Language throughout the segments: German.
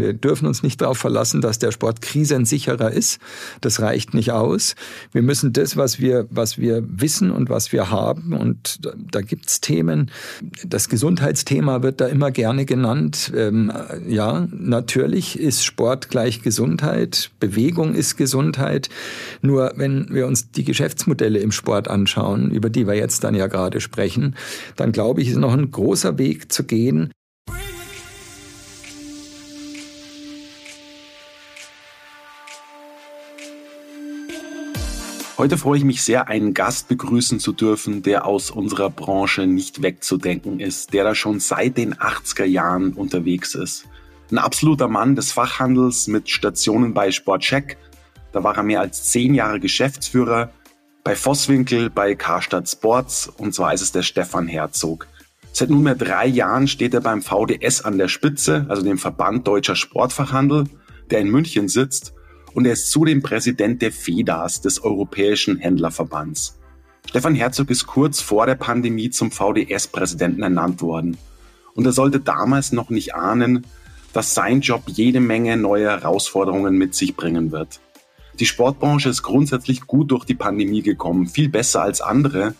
Wir dürfen uns nicht darauf verlassen, dass der Sport krisensicherer ist. Das reicht nicht aus. Wir müssen das, was wir, was wir wissen und was wir haben, und da, da gibt's Themen. Das Gesundheitsthema wird da immer gerne genannt. Ähm, ja, natürlich ist Sport gleich Gesundheit. Bewegung ist Gesundheit. Nur wenn wir uns die Geschäftsmodelle im Sport anschauen, über die wir jetzt dann ja gerade sprechen, dann glaube ich, ist noch ein großer Weg zu gehen, Heute freue ich mich sehr, einen Gast begrüßen zu dürfen, der aus unserer Branche nicht wegzudenken ist, der da schon seit den 80er Jahren unterwegs ist. Ein absoluter Mann des Fachhandels mit Stationen bei Sportcheck. Da war er mehr als zehn Jahre Geschäftsführer. Bei Vosswinkel, bei Karstadt Sports und zwar ist es der Stefan Herzog. Seit nunmehr drei Jahren steht er beim VDS an der Spitze, also dem Verband Deutscher Sportfachhandel, der in München sitzt und er ist zudem Präsident der FEDAS, des Europäischen Händlerverbands. Stefan Herzog ist kurz vor der Pandemie zum VDS-Präsidenten ernannt worden. Und er sollte damals noch nicht ahnen, dass sein Job jede Menge neue Herausforderungen mit sich bringen wird. Die Sportbranche ist grundsätzlich gut durch die Pandemie gekommen, viel besser als andere,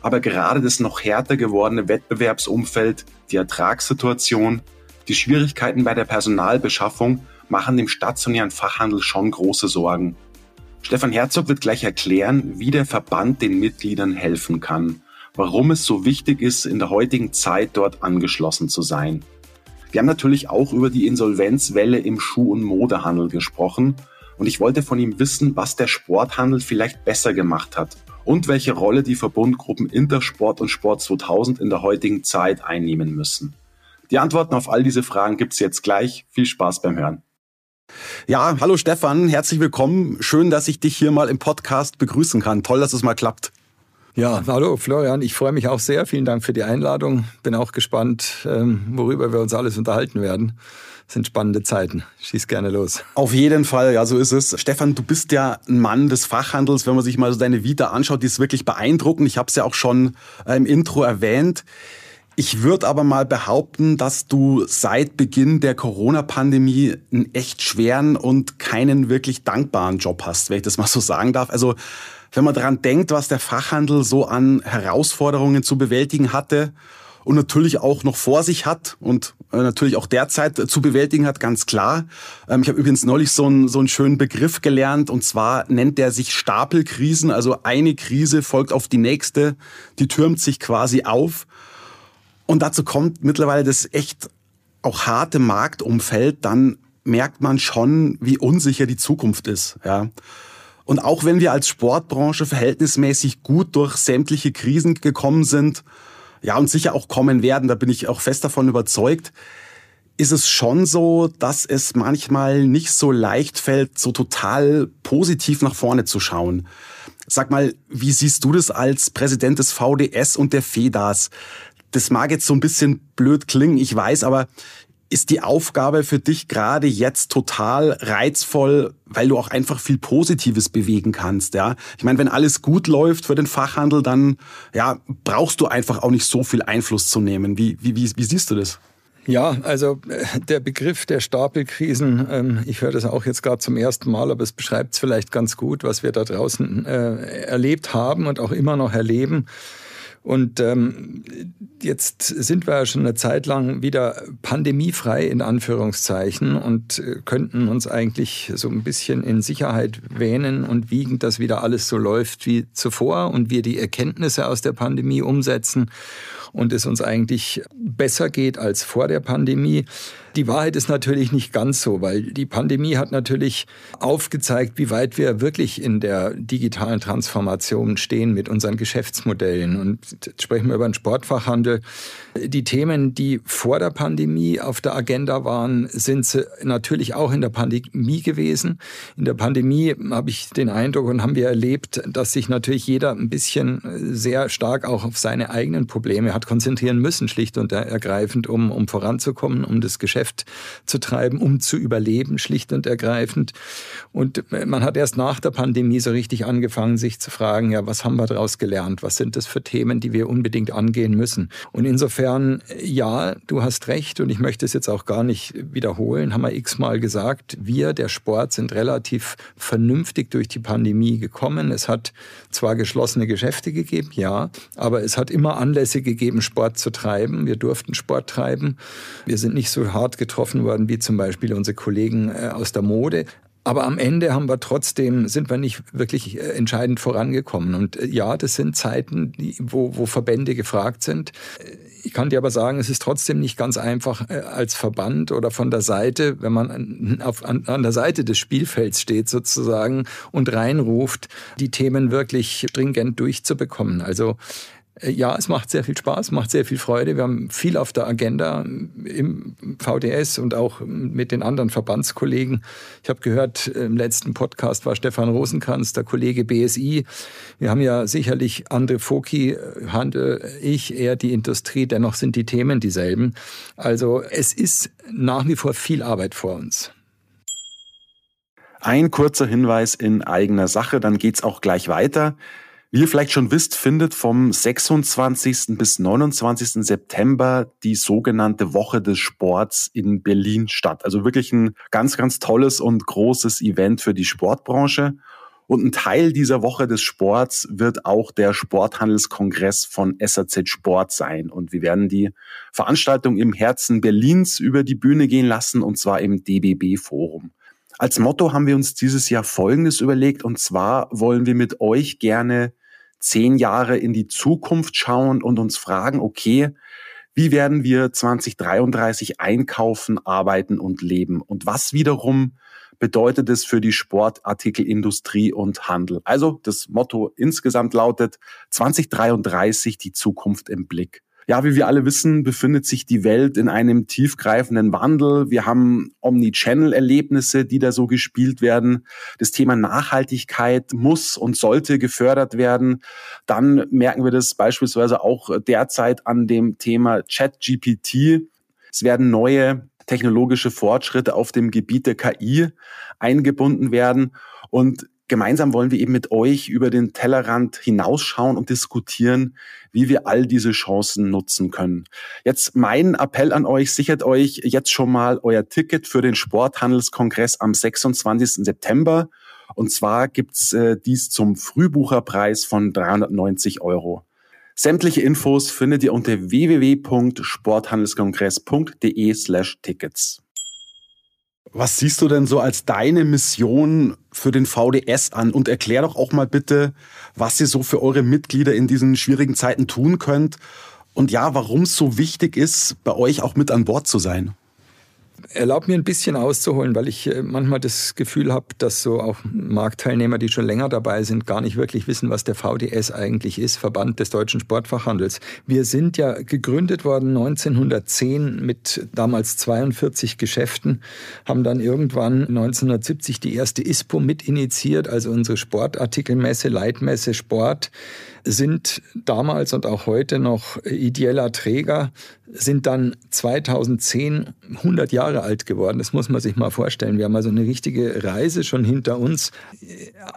aber gerade das noch härter gewordene Wettbewerbsumfeld, die Ertragssituation, die Schwierigkeiten bei der Personalbeschaffung machen dem stationären Fachhandel schon große Sorgen. Stefan Herzog wird gleich erklären, wie der Verband den Mitgliedern helfen kann, warum es so wichtig ist, in der heutigen Zeit dort angeschlossen zu sein. Wir haben natürlich auch über die Insolvenzwelle im Schuh- und Modehandel gesprochen und ich wollte von ihm wissen, was der Sporthandel vielleicht besser gemacht hat und welche Rolle die Verbundgruppen Intersport und Sport 2000 in der heutigen Zeit einnehmen müssen. Die Antworten auf all diese Fragen gibt's jetzt gleich. Viel Spaß beim Hören. Ja, hallo Stefan, herzlich willkommen. Schön, dass ich dich hier mal im Podcast begrüßen kann. Toll, dass es mal klappt. Ja, hallo Florian, ich freue mich auch sehr. Vielen Dank für die Einladung. Bin auch gespannt, ähm, worüber wir uns alles unterhalten werden. Das sind spannende Zeiten. Schieß gerne los. Auf jeden Fall, ja, so ist es. Stefan, du bist ja ein Mann des Fachhandels. Wenn man sich mal so deine Vita anschaut, die ist wirklich beeindruckend. Ich habe es ja auch schon äh, im Intro erwähnt. Ich würde aber mal behaupten, dass du seit Beginn der Corona-Pandemie einen echt schweren und keinen wirklich dankbaren Job hast, wenn ich das mal so sagen darf. Also wenn man daran denkt, was der Fachhandel so an Herausforderungen zu bewältigen hatte und natürlich auch noch vor sich hat und äh, natürlich auch derzeit zu bewältigen hat, ganz klar. Ähm, ich habe übrigens neulich so einen, so einen schönen Begriff gelernt und zwar nennt der sich Stapelkrisen. Also eine Krise folgt auf die nächste, die türmt sich quasi auf. Und dazu kommt mittlerweile das echt auch harte Marktumfeld, dann merkt man schon, wie unsicher die Zukunft ist. Ja. Und auch wenn wir als Sportbranche verhältnismäßig gut durch sämtliche Krisen gekommen sind, ja, und sicher auch kommen werden, da bin ich auch fest davon überzeugt, ist es schon so, dass es manchmal nicht so leicht fällt, so total positiv nach vorne zu schauen. Sag mal, wie siehst du das als Präsident des VDS und der FEDAS? Das mag jetzt so ein bisschen blöd klingen, ich weiß, aber ist die Aufgabe für dich gerade jetzt total reizvoll, weil du auch einfach viel Positives bewegen kannst, ja? Ich meine, wenn alles gut läuft für den Fachhandel, dann ja, brauchst du einfach auch nicht so viel Einfluss zu nehmen. Wie wie wie, wie siehst du das? Ja, also äh, der Begriff der Stapelkrisen, ähm, ich höre das auch jetzt gerade zum ersten Mal, aber es beschreibt es vielleicht ganz gut, was wir da draußen äh, erlebt haben und auch immer noch erleben. Und ähm, jetzt sind wir ja schon eine Zeit lang wieder pandemiefrei in Anführungszeichen und äh, könnten uns eigentlich so ein bisschen in Sicherheit wähnen und wiegen, dass wieder alles so läuft wie zuvor und wir die Erkenntnisse aus der Pandemie umsetzen und es uns eigentlich besser geht als vor der Pandemie. Die Wahrheit ist natürlich nicht ganz so, weil die Pandemie hat natürlich aufgezeigt, wie weit wir wirklich in der digitalen Transformation stehen mit unseren Geschäftsmodellen. Und jetzt sprechen wir über den Sportfachhandel. Die Themen, die vor der Pandemie auf der Agenda waren, sind natürlich auch in der Pandemie gewesen. In der Pandemie habe ich den Eindruck und haben wir erlebt, dass sich natürlich jeder ein bisschen sehr stark auch auf seine eigenen Probleme hat konzentrieren müssen, schlicht und ergreifend, um, um voranzukommen, um das Geschäft Geschäft zu treiben, um zu überleben, schlicht und ergreifend. Und man hat erst nach der Pandemie so richtig angefangen, sich zu fragen, ja, was haben wir daraus gelernt? Was sind das für Themen, die wir unbedingt angehen müssen? Und insofern, ja, du hast recht und ich möchte es jetzt auch gar nicht wiederholen, haben wir x-mal gesagt, wir, der Sport, sind relativ vernünftig durch die Pandemie gekommen. Es hat zwar geschlossene Geschäfte gegeben, ja, aber es hat immer Anlässe gegeben, Sport zu treiben. Wir durften Sport treiben. Wir sind nicht so hart getroffen worden wie zum Beispiel unsere Kollegen äh, aus der Mode. Aber am Ende haben wir trotzdem, sind wir nicht wirklich äh, entscheidend vorangekommen. Und äh, ja, das sind Zeiten, wo, wo Verbände gefragt sind. Ich kann dir aber sagen, es ist trotzdem nicht ganz einfach als Verband oder von der Seite, wenn man auf, an, an der Seite des Spielfelds steht sozusagen und reinruft, die Themen wirklich stringent durchzubekommen. Also äh, ja, es macht sehr viel Spaß, macht sehr viel Freude. Wir haben viel auf der Agenda im VDS und auch mit den anderen Verbandskollegen. Ich habe gehört, im letzten Podcast war Stefan Rosenkranz, der Kollege BSI. Wir haben ja sicherlich andere Foki, Handel, ich, eher die Industrie. Dennoch sind die Themen dieselben. Also es ist nach wie vor viel Arbeit vor uns. Ein kurzer Hinweis in eigener Sache, dann geht's auch gleich weiter. Wie ihr vielleicht schon wisst, findet vom 26. bis 29. September die sogenannte Woche des Sports in Berlin statt. Also wirklich ein ganz, ganz tolles und großes Event für die Sportbranche. Und ein Teil dieser Woche des Sports wird auch der Sporthandelskongress von SAZ Sport sein. Und wir werden die Veranstaltung im Herzen Berlins über die Bühne gehen lassen, und zwar im DBB Forum. Als Motto haben wir uns dieses Jahr Folgendes überlegt, und zwar wollen wir mit euch gerne zehn Jahre in die Zukunft schauen und uns fragen, okay, wie werden wir 2033 einkaufen, arbeiten und leben? Und was wiederum bedeutet es für die Sportartikelindustrie und Handel? Also das Motto insgesamt lautet 2033 die Zukunft im Blick. Ja, wie wir alle wissen, befindet sich die Welt in einem tiefgreifenden Wandel. Wir haben Omnichannel-Erlebnisse, die da so gespielt werden. Das Thema Nachhaltigkeit muss und sollte gefördert werden. Dann merken wir das beispielsweise auch derzeit an dem Thema ChatGPT. Es werden neue technologische Fortschritte auf dem Gebiet der KI eingebunden werden. Und gemeinsam wollen wir eben mit euch über den Tellerrand hinausschauen und diskutieren, wie wir all diese Chancen nutzen können. Jetzt mein Appell an euch, sichert euch jetzt schon mal euer Ticket für den Sporthandelskongress am 26. September. Und zwar gibt's äh, dies zum Frühbucherpreis von 390 Euro. Sämtliche Infos findet ihr unter www.sporthandelskongress.de slash Tickets. Was siehst du denn so als deine Mission für den VDS an? Und erklär doch auch mal bitte, was ihr so für eure Mitglieder in diesen schwierigen Zeiten tun könnt. Und ja, warum es so wichtig ist, bei euch auch mit an Bord zu sein. Erlaub mir ein bisschen auszuholen, weil ich äh, manchmal das Gefühl habe, dass so auch Marktteilnehmer, die schon länger dabei sind, gar nicht wirklich wissen, was der VDS eigentlich ist, Verband des deutschen Sportfachhandels. Wir sind ja gegründet worden 1910 mit damals 42 Geschäften, haben dann irgendwann 1970 die erste ISPO mit initiiert, also unsere Sportartikelmesse, Leitmesse Sport sind damals und auch heute noch ideeller Träger, sind dann 2010 100 Jahre alt geworden. Das muss man sich mal vorstellen. Wir haben also eine richtige Reise schon hinter uns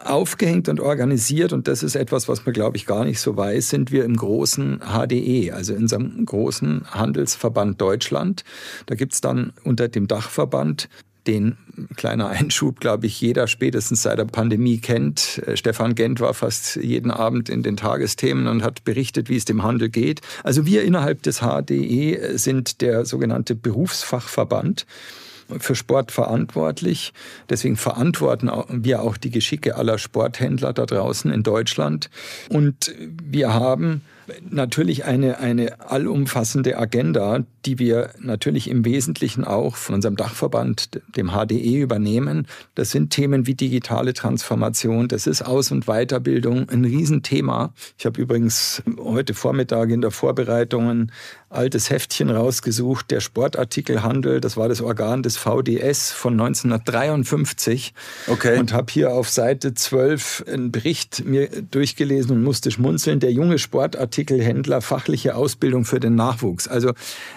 aufgehängt und organisiert. Und das ist etwas, was man, glaube ich, gar nicht so weiß, sind wir im großen HDE, also in unserem großen Handelsverband Deutschland. Da gibt es dann unter dem Dachverband den kleiner Einschub, glaube ich, jeder spätestens seit der Pandemie kennt. Äh, Stefan Gent war fast jeden Abend in den Tagesthemen und hat berichtet, wie es dem Handel geht. Also wir innerhalb des HDE sind der sogenannte Berufsfachverband für Sport verantwortlich. Deswegen verantworten wir auch die Geschicke aller Sporthändler da draußen in Deutschland. Und wir haben Natürlich eine, eine allumfassende Agenda, die wir natürlich im Wesentlichen auch von unserem Dachverband, dem HDE, übernehmen. Das sind Themen wie digitale Transformation, das ist Aus- und Weiterbildung, ein Riesenthema. Ich habe übrigens heute Vormittag in der Vorbereitung altes Heftchen rausgesucht, der Sportartikelhandel, das war das Organ des VDS von 1953. Okay. Und habe hier auf Seite 12 einen Bericht mir durchgelesen und musste schmunzeln. Der junge Sportartikelhändler, fachliche Ausbildung für den Nachwuchs. Also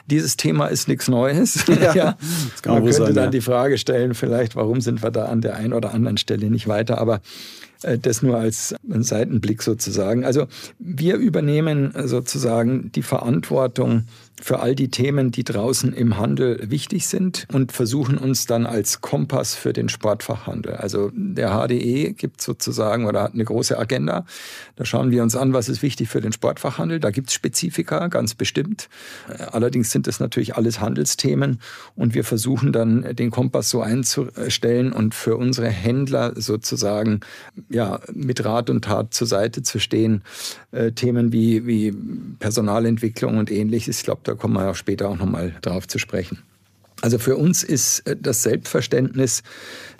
dieses Thema ist nichts Neues. Ja, ja. Man könnte sein, dann ja. die Frage stellen, vielleicht, warum sind wir da an der einen oder anderen Stelle nicht weiter. Aber das nur als Seitenblick sozusagen. Also wir übernehmen sozusagen die Verantwortung für all die Themen, die draußen im Handel wichtig sind und versuchen uns dann als Kompass für den Sportfachhandel. Also der HDE gibt sozusagen oder hat eine große Agenda. Da schauen wir uns an, was ist wichtig für den Sportfachhandel. Da gibt es Spezifika, ganz bestimmt. Allerdings sind das natürlich alles Handelsthemen und wir versuchen dann den Kompass so einzustellen und für unsere Händler sozusagen ja, mit Rat und Tat zur Seite zu stehen. Äh, Themen wie, wie Personalentwicklung und ähnliches. Ich glaube, da kommen wir auch später auch nochmal drauf zu sprechen. Also für uns ist äh, das Selbstverständnis,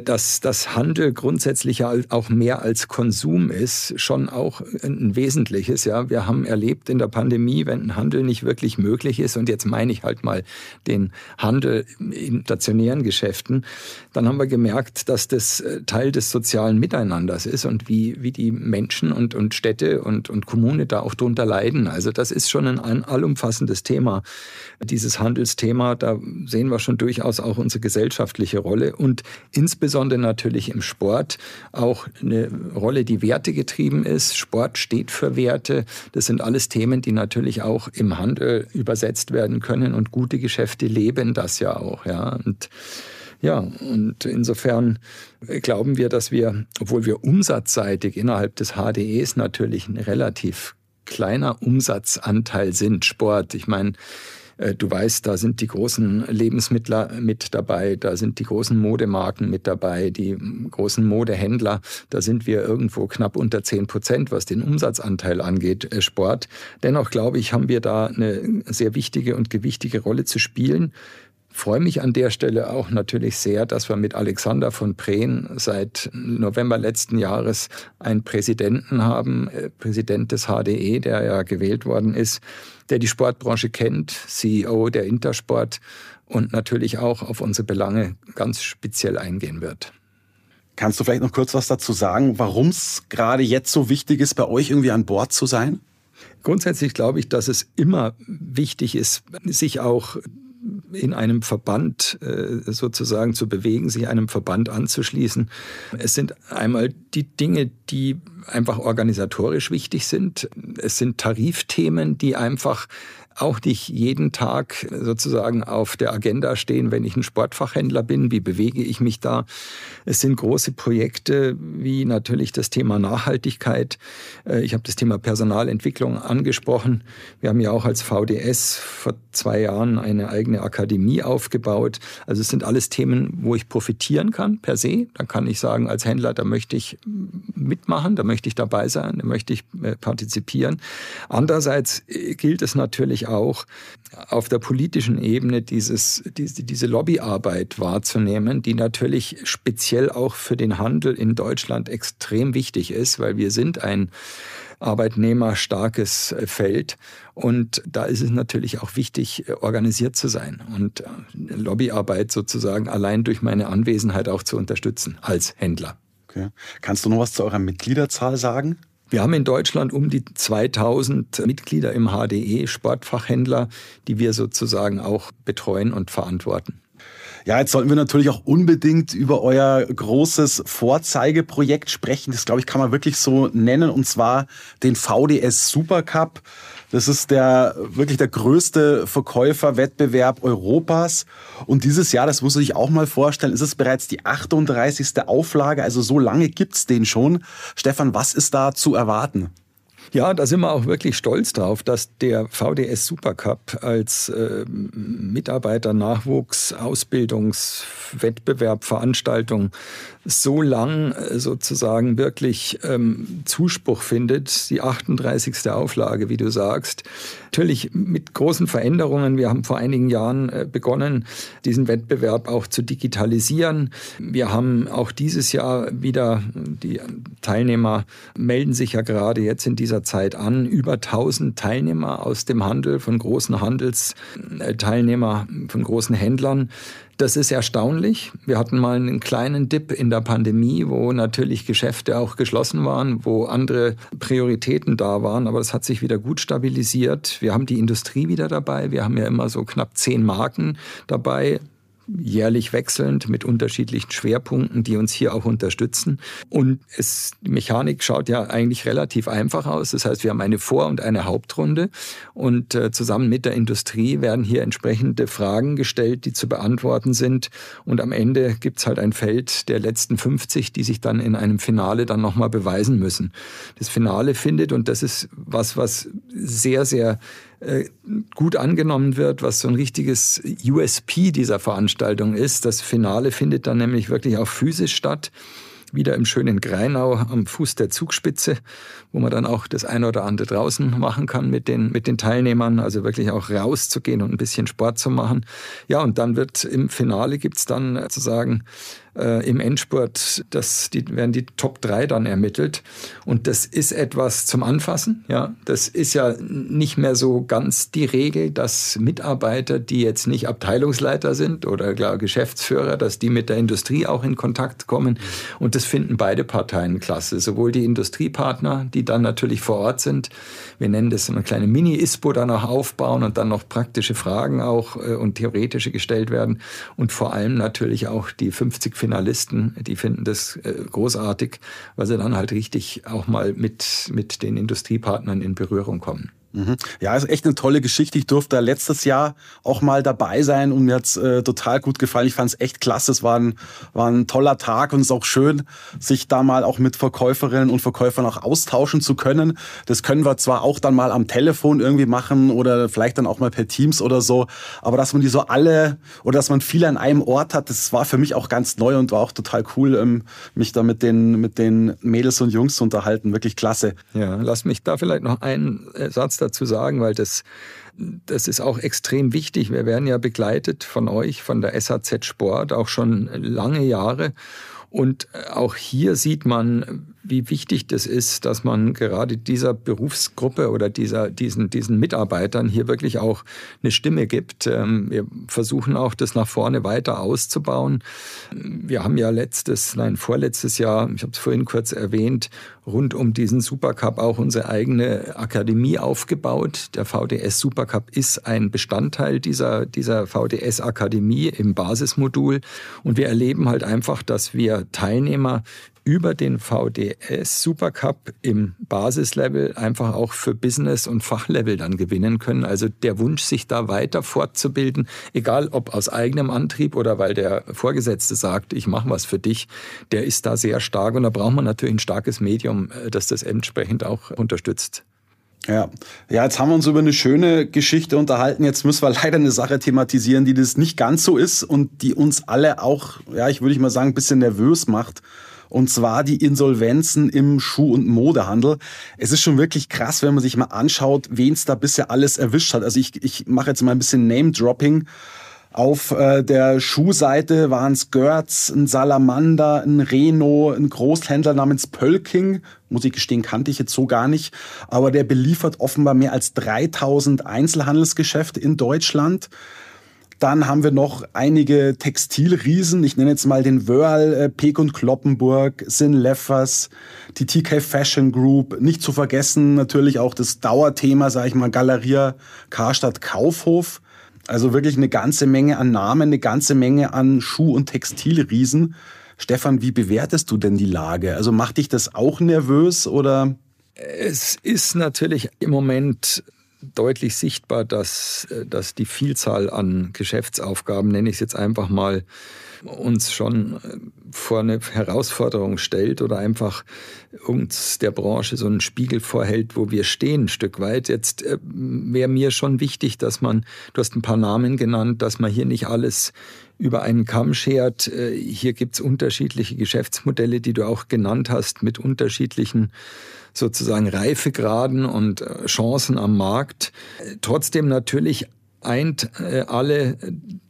dass das Handel grundsätzlich auch mehr als Konsum ist, schon auch ein wesentliches. Ja, wir haben erlebt in der Pandemie, wenn ein Handel nicht wirklich möglich ist, und jetzt meine ich halt mal den Handel in stationären Geschäften, dann haben wir gemerkt, dass das äh, Teil des sozialen Miteinanders ist und wie, wie die Menschen und, und Städte und, und Kommune da auch drunter leiden. Also das ist schon ein, ein allumfassendes Thema, dieses Handelsthema. Da sehen wir schon durchaus auch unsere gesellschaftliche Rolle und insbesondere natürlich im Sport auch eine Rolle, die wertegetrieben ist. Sport steht für Werte. Das sind alles Themen, die natürlich auch im Handel übersetzt werden können und gute Geschäfte leben das ja auch. Ja. Und ja, und insofern glauben wir, dass wir, obwohl wir umsatzseitig innerhalb des HDEs natürlich ein relativ kleiner Umsatzanteil sind, Sport. Ich meine, du weißt, da sind die großen Lebensmittler mit dabei, da sind die großen Modemarken mit dabei, die großen Modehändler. Da sind wir irgendwo knapp unter 10 Prozent, was den Umsatzanteil angeht, äh, Sport. Dennoch glaube ich, haben wir da eine sehr wichtige und gewichtige Rolle zu spielen freue mich an der Stelle auch natürlich sehr, dass wir mit Alexander von Prehn seit November letzten Jahres einen Präsidenten haben, äh, Präsident des HDE, der ja gewählt worden ist, der die Sportbranche kennt, CEO der Intersport und natürlich auch auf unsere Belange ganz speziell eingehen wird. Kannst du vielleicht noch kurz was dazu sagen, warum es gerade jetzt so wichtig ist, bei euch irgendwie an Bord zu sein? Grundsätzlich glaube ich, dass es immer wichtig ist, sich auch in einem Verband äh, sozusagen zu bewegen, sich einem Verband anzuschließen. Es sind einmal die Dinge, die einfach organisatorisch wichtig sind. Es sind Tarifthemen, die einfach auch nicht jeden Tag sozusagen auf der Agenda stehen, wenn ich ein Sportfachhändler bin. Wie bewege ich mich da? Es sind große Projekte wie natürlich das Thema Nachhaltigkeit. Äh, ich habe das Thema Personalentwicklung angesprochen. Wir haben ja auch als VDS vor zwei Jahren eine eigene Akademie aufgebaut. Also es sind alles Themen, wo ich profitieren kann per se. Da kann ich sagen, als Händler, da möchte ich mitmachen, da möchte ich dabei sein, da möchte ich äh, partizipieren. Andererseits äh, gilt es natürlich auch auf der politischen Ebene dieses, diese, diese Lobbyarbeit wahrzunehmen, die natürlich speziell auch für den Handel in Deutschland extrem wichtig ist, weil wir sind ein arbeitnehmerstarkes Feld. Und da ist es natürlich auch wichtig, organisiert zu sein und Lobbyarbeit sozusagen allein durch meine Anwesenheit auch zu unterstützen als Händler. Okay. Kannst du noch was zu eurer Mitgliederzahl sagen? Wir haben in Deutschland um die 2000 Mitglieder im HDE, Sportfachhändler, die wir sozusagen auch betreuen und verantworten. Ja, jetzt sollten wir natürlich auch unbedingt über euer großes Vorzeigeprojekt sprechen. Das, glaube ich, kann man wirklich so nennen, und zwar den VDS Supercup. Das ist der wirklich der größte Verkäuferwettbewerb Europas. Und dieses Jahr, das muss man sich auch mal vorstellen, ist es bereits die 38. Auflage. Also so lange gibt's den schon. Stefan, was ist da zu erwarten? Ja, da sind wir auch wirklich stolz drauf, dass der VDS Supercup als äh, Mitarbeiter-Nachwuchs-Ausbildungswettbewerb, Veranstaltung so lang äh, sozusagen wirklich ähm, Zuspruch findet. Die 38. Auflage, wie du sagst. Natürlich mit großen Veränderungen. Wir haben vor einigen Jahren äh, begonnen, diesen Wettbewerb auch zu digitalisieren. Wir haben auch dieses Jahr wieder, die Teilnehmer melden sich ja gerade jetzt in dieser Zeit an, über 1000 Teilnehmer aus dem Handel, von großen Handelsteilnehmer, von großen Händlern. Das ist erstaunlich. Wir hatten mal einen kleinen Dip in der Pandemie, wo natürlich Geschäfte auch geschlossen waren, wo andere Prioritäten da waren, aber das hat sich wieder gut stabilisiert. Wir haben die Industrie wieder dabei. Wir haben ja immer so knapp zehn Marken dabei jährlich wechselnd mit unterschiedlichen Schwerpunkten, die uns hier auch unterstützen. Und es, die Mechanik schaut ja eigentlich relativ einfach aus. Das heißt, wir haben eine Vor- und eine Hauptrunde und äh, zusammen mit der Industrie werden hier entsprechende Fragen gestellt, die zu beantworten sind. Und am Ende gibt's halt ein Feld der letzten 50, die sich dann in einem Finale dann nochmal beweisen müssen. Das Finale findet, und das ist was, was sehr, sehr gut angenommen wird, was so ein richtiges USP dieser Veranstaltung ist. Das Finale findet dann nämlich wirklich auch physisch statt wieder im schönen Greinau am Fuß der Zugspitze, wo man dann auch das eine oder andere draußen machen kann mit den, mit den Teilnehmern, also wirklich auch rauszugehen und ein bisschen Sport zu machen. Ja, und dann wird im Finale gibt's dann sozusagen äh, im Endspurt, das, die, werden die Top 3 dann ermittelt. Und das ist etwas zum Anfassen. Ja, das ist ja nicht mehr so ganz die Regel, dass Mitarbeiter, die jetzt nicht Abteilungsleiter sind oder klar Geschäftsführer, dass die mit der Industrie auch in Kontakt kommen. Und das finden beide Parteien klasse. Sowohl die Industriepartner, die dann natürlich vor Ort sind. Wir nennen das eine kleine Mini-ISPO dann auch aufbauen und dann noch praktische Fragen auch äh, und theoretische gestellt werden. Und vor allem natürlich auch die 50 Finalisten, die finden das äh, großartig, weil sie dann halt richtig auch mal mit, mit den Industriepartnern in Berührung kommen. Mhm. Ja, ist echt eine tolle Geschichte. Ich durfte da letztes Jahr auch mal dabei sein und mir hat's äh, total gut gefallen. Ich fand es echt klasse. Es war ein, war ein toller Tag und es ist auch schön, sich da mal auch mit Verkäuferinnen und Verkäufern auch austauschen zu können. Das können wir zwar auch dann mal am Telefon irgendwie machen oder vielleicht dann auch mal per Teams oder so, aber dass man die so alle oder dass man viele an einem Ort hat, das war für mich auch ganz neu und war auch total cool, ähm, mich da mit den, mit den Mädels und Jungs zu unterhalten. Wirklich klasse. Ja, lass mich da vielleicht noch einen Satz dazu dazu sagen, weil das, das ist auch extrem wichtig. Wir werden ja begleitet von euch, von der SAZ Sport, auch schon lange Jahre. Und auch hier sieht man, wie wichtig das ist, dass man gerade dieser Berufsgruppe oder dieser, diesen, diesen Mitarbeitern hier wirklich auch eine Stimme gibt. Ähm, wir versuchen auch, das nach vorne weiter auszubauen. Wir haben ja letztes, nein, vorletztes Jahr, ich habe es vorhin kurz erwähnt, rund um diesen Supercup auch unsere eigene Akademie aufgebaut. Der VDS Supercup ist ein Bestandteil dieser, dieser VDS Akademie im Basismodul. Und wir erleben halt einfach, dass wir Teilnehmer über den VDS Supercup im Basislevel einfach auch für Business- und Fachlevel dann gewinnen können. Also der Wunsch, sich da weiter fortzubilden, egal ob aus eigenem Antrieb oder weil der Vorgesetzte sagt, ich mache was für dich, der ist da sehr stark. Und da braucht man natürlich ein starkes Medium, äh, das das entsprechend auch unterstützt. Ja. ja, jetzt haben wir uns über eine schöne Geschichte unterhalten. Jetzt müssen wir leider eine Sache thematisieren, die das nicht ganz so ist und die uns alle auch, ja, ich würde mal sagen, ein bisschen nervös macht und zwar die Insolvenzen im Schuh- und Modehandel. Es ist schon wirklich krass, wenn man sich mal anschaut, wen es da bisher alles erwischt hat. Also ich, ich mache jetzt mal ein bisschen Name-Dropping. Auf äh, der Schuhseite waren es Görz, ein Salamander, ein Reno, ein Großhändler namens Pölking. Muss ich gestehen, kannte ich jetzt so gar nicht. Aber der beliefert offenbar mehr als 3000 Einzelhandelsgeschäfte in Deutschland. Dann haben wir noch einige Textilriesen. Ich nenne jetzt mal den Wörl, äh, Peek und Kloppenburg, Sin Leffers, die TK Fashion Group. Nicht zu vergessen natürlich auch das Dauerthema, sage ich mal, Galeria Karstadt Kaufhof. Also wirklich eine ganze Menge an Namen, eine ganze Menge an Schuh- und Textilriesen. Stefan, wie bewertest du denn die Lage? Also macht dich das auch nervös oder? Es ist natürlich im Moment deutlich sichtbar, dass, äh, dass die Vielzahl an Geschäftsaufgaben, nenne ich es jetzt einfach mal, uns schon vor eine Herausforderung stellt oder einfach uns der Branche so einen Spiegel vorhält, wo wir stehen, ein Stück weit. Jetzt äh, wäre mir schon wichtig, dass man, du hast ein paar Namen genannt, dass man hier nicht alles über einen Kamm schert. Äh, hier gibt's unterschiedliche Geschäftsmodelle, die du auch genannt hast, mit unterschiedlichen sozusagen Reifegraden und äh, Chancen am Markt. Trotzdem natürlich eint alle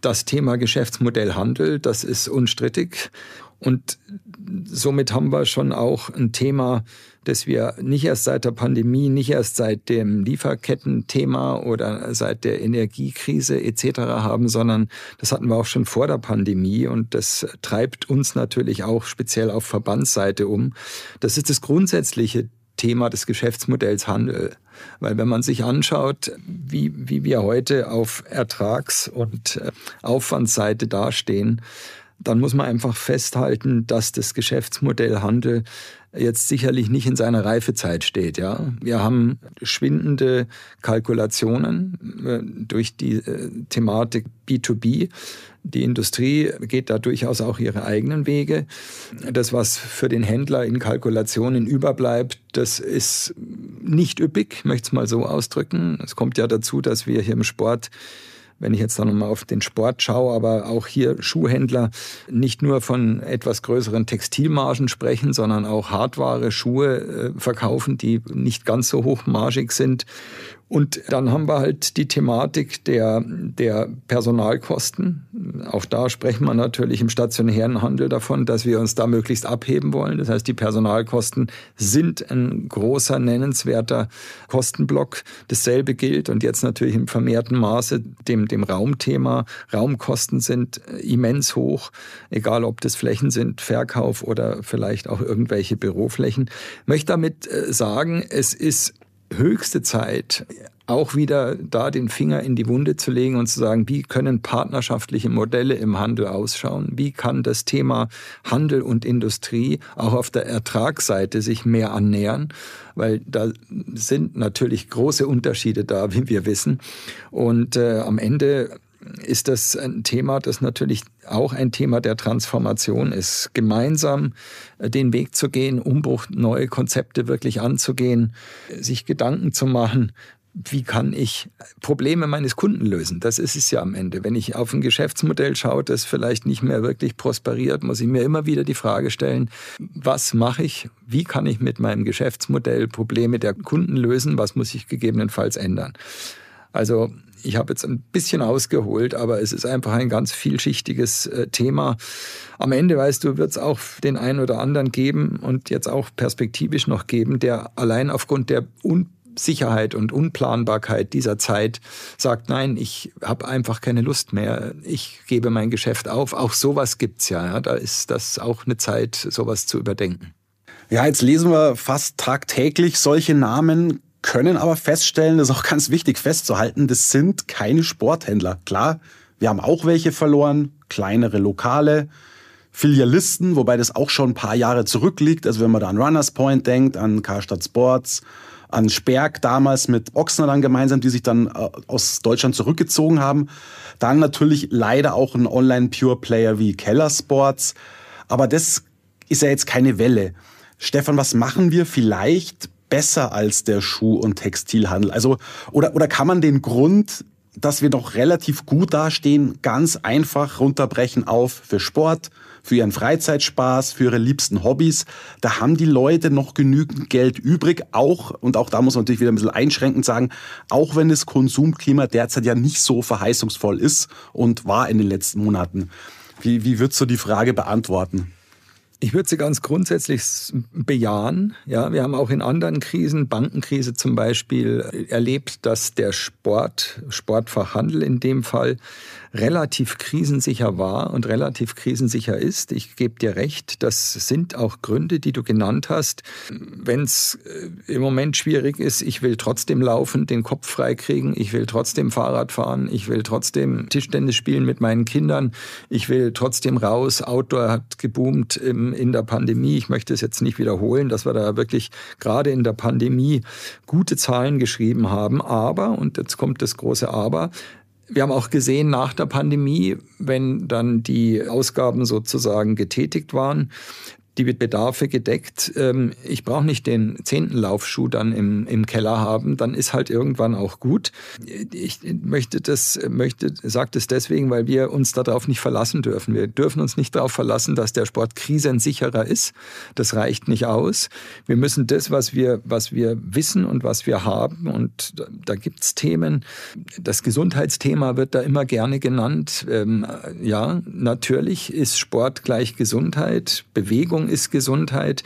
das Thema Geschäftsmodell Handel, das ist unstrittig. Und somit haben wir schon auch ein Thema, das wir nicht erst seit der Pandemie, nicht erst seit dem Lieferkettenthema oder seit der Energiekrise etc. haben, sondern das hatten wir auch schon vor der Pandemie und das treibt uns natürlich auch speziell auf Verbandsseite um. Das ist das grundsätzliche Thema des Geschäftsmodells Handel. Weil wenn man sich anschaut, wie, wie wir heute auf Ertrags- und äh, Aufwandsseite dastehen, dann muss man einfach festhalten, dass das Geschäftsmodell Handel jetzt sicherlich nicht in seiner Reifezeit steht. Ja, wir haben schwindende Kalkulationen äh, durch die äh, Thematik B2B. Die Industrie geht da durchaus auch ihre eigenen Wege. Das, was für den Händler in Kalkulationen überbleibt, das ist nicht üppig, möchte es mal so ausdrücken. Es kommt ja dazu, dass wir hier im Sport wenn ich jetzt da nochmal auf den Sport schaue, aber auch hier Schuhhändler nicht nur von etwas größeren Textilmargen sprechen, sondern auch Hardware, Schuhe äh, verkaufen, die nicht ganz so hochmargig sind. Und dann haben wir halt die Thematik der, der Personalkosten. Auch da sprechen wir natürlich im stationären Handel davon, dass wir uns da möglichst abheben wollen. Das heißt, die Personalkosten sind ein großer, nennenswerter Kostenblock. Dasselbe gilt und jetzt natürlich im vermehrten Maße dem, dem Raumthema. Raumkosten sind immens hoch, egal ob das Flächen sind, Verkauf oder vielleicht auch irgendwelche Büroflächen. Ich möchte damit äh, sagen, es ist höchste Zeit, auch wieder da den Finger in die Wunde zu legen und zu sagen, wie können partnerschaftliche Modelle im Handel ausschauen? Wie kann das Thema Handel und Industrie auch auf der Ertragsseite sich mehr annähern? Weil da sind natürlich große Unterschiede da, wie wir wissen. Und äh, am Ende ist das ein Thema, das natürlich auch ein Thema der Transformation ist. Gemeinsam äh, den Weg zu gehen, Umbruch, neue Konzepte wirklich anzugehen, sich Gedanken zu machen, wie kann ich Probleme meines Kunden lösen? Das ist es ja am Ende. Wenn ich auf ein Geschäftsmodell schaue, das vielleicht nicht mehr wirklich prosperiert, muss ich mir immer wieder die Frage stellen, was mache ich? Wie kann ich mit meinem Geschäftsmodell Probleme der Kunden lösen? Was muss ich gegebenenfalls ändern? Also ich habe jetzt ein bisschen ausgeholt, aber es ist einfach ein ganz vielschichtiges äh, Thema. Am Ende, weißt du, wird es auch den einen oder anderen geben und jetzt auch perspektivisch noch geben, der allein aufgrund der Unsicherheit und Unplanbarkeit dieser Zeit sagt, nein, ich habe einfach keine Lust mehr, ich gebe mein Geschäft auf. Auch sowas gibt's ja, ja. Da ist das auch eine Zeit, sowas zu überdenken. Ja, jetzt lesen wir fast tagtäglich solche Namen können aber feststellen, das ist auch ganz wichtig festzuhalten, das sind keine Sporthändler. Klar, wir haben auch welche verloren, kleinere Lokale, Filialisten, wobei das auch schon ein paar Jahre zurückliegt. Also wenn man da an Runners Point denkt, an Karstadt Sports, an Sperg damals mit Ochsner dann gemeinsam, die sich dann äh, aus Deutschland zurückgezogen haben. Dann natürlich leider auch ein Online-Pure-Player wie Keller Sports. Aber das ist ja jetzt keine Welle. Stefan, was machen wir vielleicht besser als der Schuh- und Textilhandel? Also, oder, oder kann man den Grund, dass wir doch relativ gut dastehen, ganz einfach runterbrechen auf für Sport, für ihren Freizeitspaß, für ihre liebsten Hobbys. Da haben die Leute noch genügend Geld übrig, auch, und auch da muss man natürlich wieder ein bisschen einschränkend sagen, auch wenn das Konsumklima derzeit ja nicht so verheißungsvoll ist und war in den letzten Monaten. Wie, wie würdest du die Frage beantworten? Ich würde sie ganz grundsätzlich bejahen. Ja, wir haben auch in anderen Krisen, Bankenkrise zum Beispiel, erlebt, dass der Sport, Sportfachhandel in dem Fall, relativ krisensicher war und relativ krisensicher ist. Ich gebe dir recht, das sind auch Gründe, die du genannt hast. Wenn es äh, im Moment schwierig ist, ich will trotzdem laufen, den Kopf frei kriegen, ich will trotzdem Fahrrad fahren, ich will trotzdem Tischtennis spielen mit meinen Kindern, ich will trotzdem raus. Outdoor hat geboomt in der Pandemie. Ich möchte es jetzt nicht wiederholen, dass wir da wirklich gerade in der Pandemie gute Zahlen geschrieben haben. Aber, und jetzt kommt das große Aber, wir haben auch gesehen nach der Pandemie, wenn dann die Ausgaben sozusagen getätigt waren, die Bedarfe gedeckt. Ähm, ich brauche nicht den zehnten Laufschuh dann im, im Keller haben, dann ist halt irgendwann auch gut. Ich möchte das, möchte, sage das deswegen, weil wir uns darauf nicht verlassen dürfen. Wir dürfen uns nicht darauf verlassen, dass der Sport krisensicherer ist. Das reicht nicht aus. Wir müssen das, was wir, was wir wissen und was wir haben, und da, da gibt's Themen. Das Gesundheitsthema wird da immer gerne genannt. Ähm, ja, natürlich ist Sport gleich Gesundheit, Bewegung ist Gesundheit.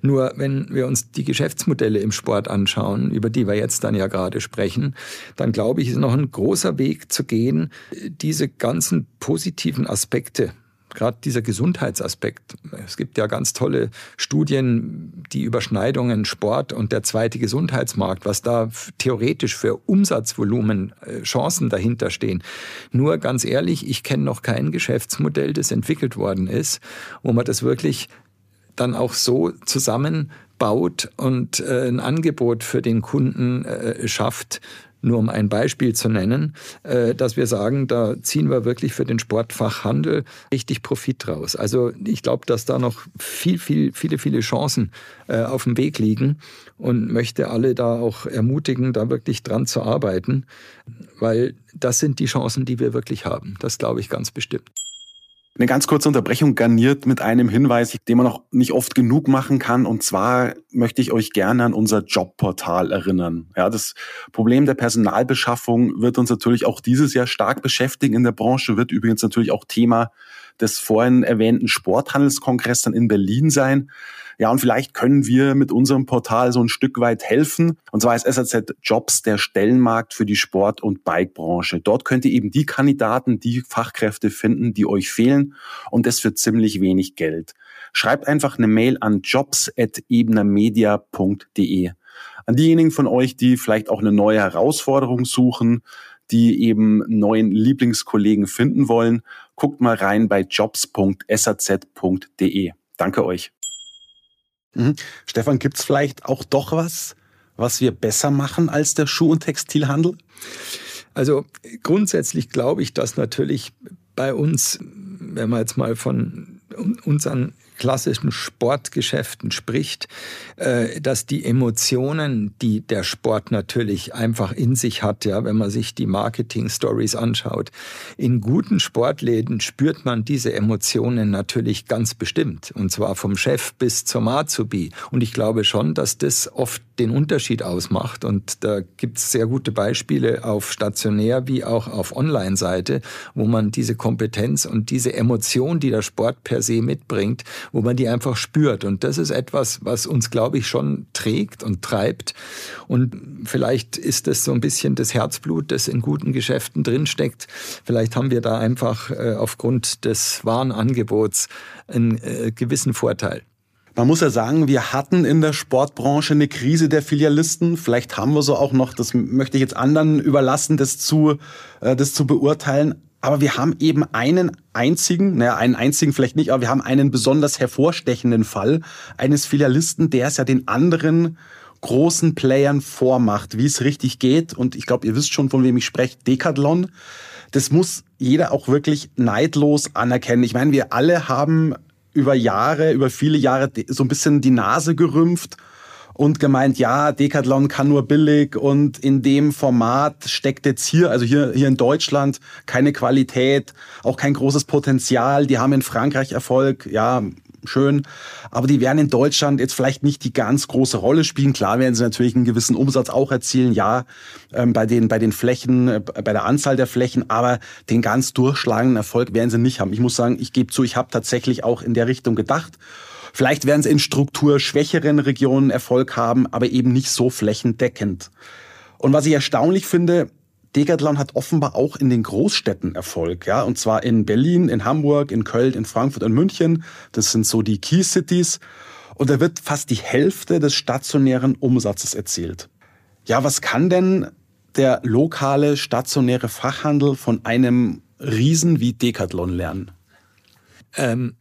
Nur wenn wir uns die Geschäftsmodelle im Sport anschauen, über die wir jetzt dann ja gerade sprechen, dann glaube ich, ist noch ein großer Weg zu gehen, diese ganzen positiven Aspekte gerade dieser Gesundheitsaspekt. Es gibt ja ganz tolle Studien, die Überschneidungen Sport und der zweite Gesundheitsmarkt, was da theoretisch für Umsatzvolumen äh, Chancen dahinter stehen. Nur ganz ehrlich, ich kenne noch kein Geschäftsmodell, das entwickelt worden ist, wo man das wirklich dann auch so zusammenbaut und äh, ein Angebot für den Kunden äh, schafft, nur um ein Beispiel zu nennen, äh, dass wir sagen, da ziehen wir wirklich für den Sportfachhandel richtig Profit draus. Also ich glaube, dass da noch viel, viel, viele, viele Chancen äh, auf dem Weg liegen und möchte alle da auch ermutigen, da wirklich dran zu arbeiten, weil das sind die Chancen, die wir wirklich haben. Das glaube ich ganz bestimmt. Eine ganz kurze Unterbrechung garniert mit einem Hinweis, den man noch nicht oft genug machen kann. Und zwar möchte ich euch gerne an unser Jobportal erinnern. Ja, das Problem der Personalbeschaffung wird uns natürlich auch dieses Jahr stark beschäftigen in der Branche, wird übrigens natürlich auch Thema des vorhin erwähnten Sporthandelskongresses dann in Berlin sein. Ja, und vielleicht können wir mit unserem Portal so ein Stück weit helfen. Und zwar ist SAZ Jobs der Stellenmarkt für die Sport- und Bikebranche. Dort könnt ihr eben die Kandidaten, die Fachkräfte finden, die euch fehlen und das für ziemlich wenig Geld. Schreibt einfach eine Mail an jobs.ebnermedia.de. An diejenigen von euch, die vielleicht auch eine neue Herausforderung suchen, die eben neuen Lieblingskollegen finden wollen, guckt mal rein bei jobs.saz.de. Danke euch. Mhm. Stefan, gibt's vielleicht auch doch was, was wir besser machen als der Schuh- und Textilhandel? Also grundsätzlich glaube ich, dass natürlich bei uns, wenn man jetzt mal von unseren klassischen Sportgeschäften spricht, äh, dass die Emotionen, die der Sport natürlich einfach in sich hat, ja, wenn man sich die Marketing-Stories anschaut, in guten Sportläden spürt man diese Emotionen natürlich ganz bestimmt. Und zwar vom Chef bis zum Azubi. Und ich glaube schon, dass das oft den Unterschied ausmacht. Und da gibt es sehr gute Beispiele auf stationär wie auch auf Online-Seite, wo man diese Kompetenz und diese Emotion, die der Sport per se mitbringt, wo man die einfach spürt. Und das ist etwas, was uns, glaube ich, schon trägt und treibt. Und vielleicht ist das so ein bisschen das Herzblut, das in guten Geschäften drinsteckt. Vielleicht haben wir da einfach äh, aufgrund des Warenangebots einen äh, gewissen Vorteil. Man muss ja sagen, wir hatten in der Sportbranche eine Krise der Filialisten. Vielleicht haben wir so auch noch, das möchte ich jetzt anderen überlassen, das zu, äh, das zu beurteilen. Aber wir haben eben einen einzigen, naja, einen einzigen vielleicht nicht, aber wir haben einen besonders hervorstechenden Fall eines Filialisten, der es ja den anderen großen Playern vormacht, wie es richtig geht. Und ich glaube, ihr wisst schon, von wem ich spreche, Decathlon. Das muss jeder auch wirklich neidlos anerkennen. Ich meine, wir alle haben über Jahre, über viele Jahre so ein bisschen die Nase gerümpft und gemeint, ja, Decathlon kann nur billig und in dem Format steckt jetzt hier, also hier, hier in Deutschland, keine Qualität, auch kein großes Potenzial. Die haben in Frankreich Erfolg, ja, schön. Aber die werden in Deutschland jetzt vielleicht nicht die ganz große Rolle spielen. Klar werden sie natürlich einen gewissen Umsatz auch erzielen, ja, ähm, bei den, bei den Flächen, äh, bei der Anzahl der Flächen, aber den ganz durchschlagenden Erfolg werden sie nicht haben. Ich muss sagen, ich gebe zu, ich habe tatsächlich auch in der Richtung gedacht. Vielleicht werden sie in strukturschwächeren Regionen Erfolg haben, aber eben nicht so flächendeckend. Und was ich erstaunlich finde, Decathlon hat offenbar auch in den Großstädten Erfolg, ja, und zwar in Berlin, in Hamburg, in Köln, in Frankfurt und München. Das sind so die Key Cities. Und da wird fast die Hälfte des stationären Umsatzes erzielt. Ja, was kann denn der lokale stationäre Fachhandel von einem Riesen wie Decathlon lernen? Ähm,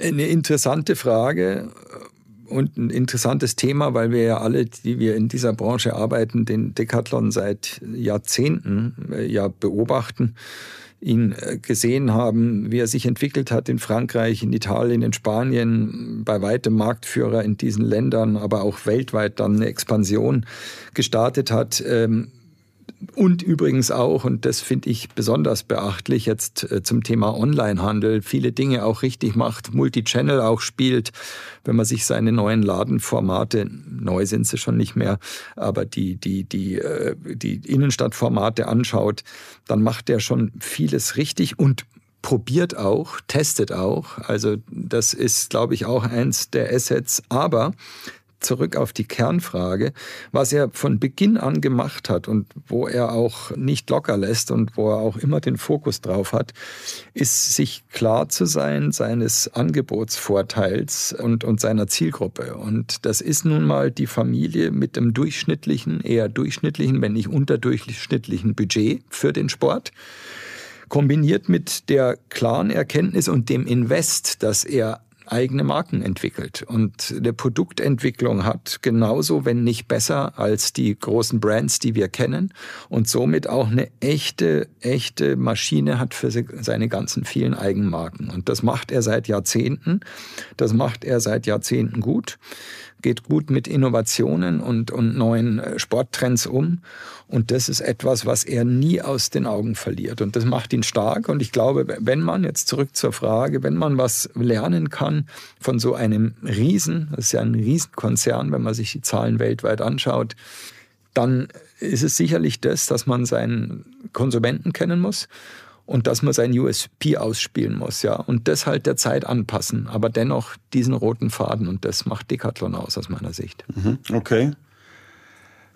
eine interessante Frage und ein interessantes Thema, weil wir ja alle, die wir in dieser Branche arbeiten, den Decathlon seit Jahrzehnten äh, ja beobachten ihn äh, gesehen haben, wie er sich entwickelt hat in Frankreich, in Italien, in Spanien, bei weitem Marktführer in diesen Ländern, aber auch weltweit dann eine Expansion gestartet hat. Ähm, und übrigens auch, und das finde ich besonders beachtlich jetzt äh, zum Thema Onlinehandel, viele Dinge auch richtig macht, Multichannel auch spielt, wenn man sich seine neuen Ladenformate, neu sind sie schon nicht mehr, aber die, die, die, äh, die Innenstadtformate anschaut, dann macht er schon vieles richtig und probiert auch, testet auch. Also das ist, glaube ich, auch eins der Assets. Aber zurück auf die Kernfrage, was er von Beginn an gemacht hat und wo er auch nicht locker lässt und wo er auch immer den Fokus drauf hat, ist sich klar zu sein seines Angebotsvorteils und, und seiner Zielgruppe. Und das ist nun mal die Familie mit dem durchschnittlichen, eher durchschnittlichen, wenn nicht unterdurchschnittlichen Budget für den Sport kombiniert mit der klaren Erkenntnis und dem Invest, dass er eigene Marken entwickelt. Und eine Produktentwicklung hat genauso, wenn nicht besser, als die großen Brands, die wir kennen. Und somit auch eine echte, echte Maschine hat für seine ganzen vielen Eigenmarken. Und das macht er seit Jahrzehnten. Das macht er seit Jahrzehnten gut geht gut mit Innovationen und, und neuen äh, Sporttrends um. Und das ist etwas, was er nie aus den Augen verliert. Und das macht ihn stark. Und ich glaube, wenn man jetzt zurück zur Frage, wenn man was lernen kann von so einem Riesen, das ist ja ein Riesenkonzern, wenn man sich die Zahlen weltweit anschaut, dann ist es sicherlich das, dass man seinen Konsumenten kennen muss und dass man sein USP ausspielen muss, ja. Und das halt der Zeit anpassen, aber dennoch diesen roten Faden und das macht Decathlon aus aus meiner Sicht. Mhm, okay.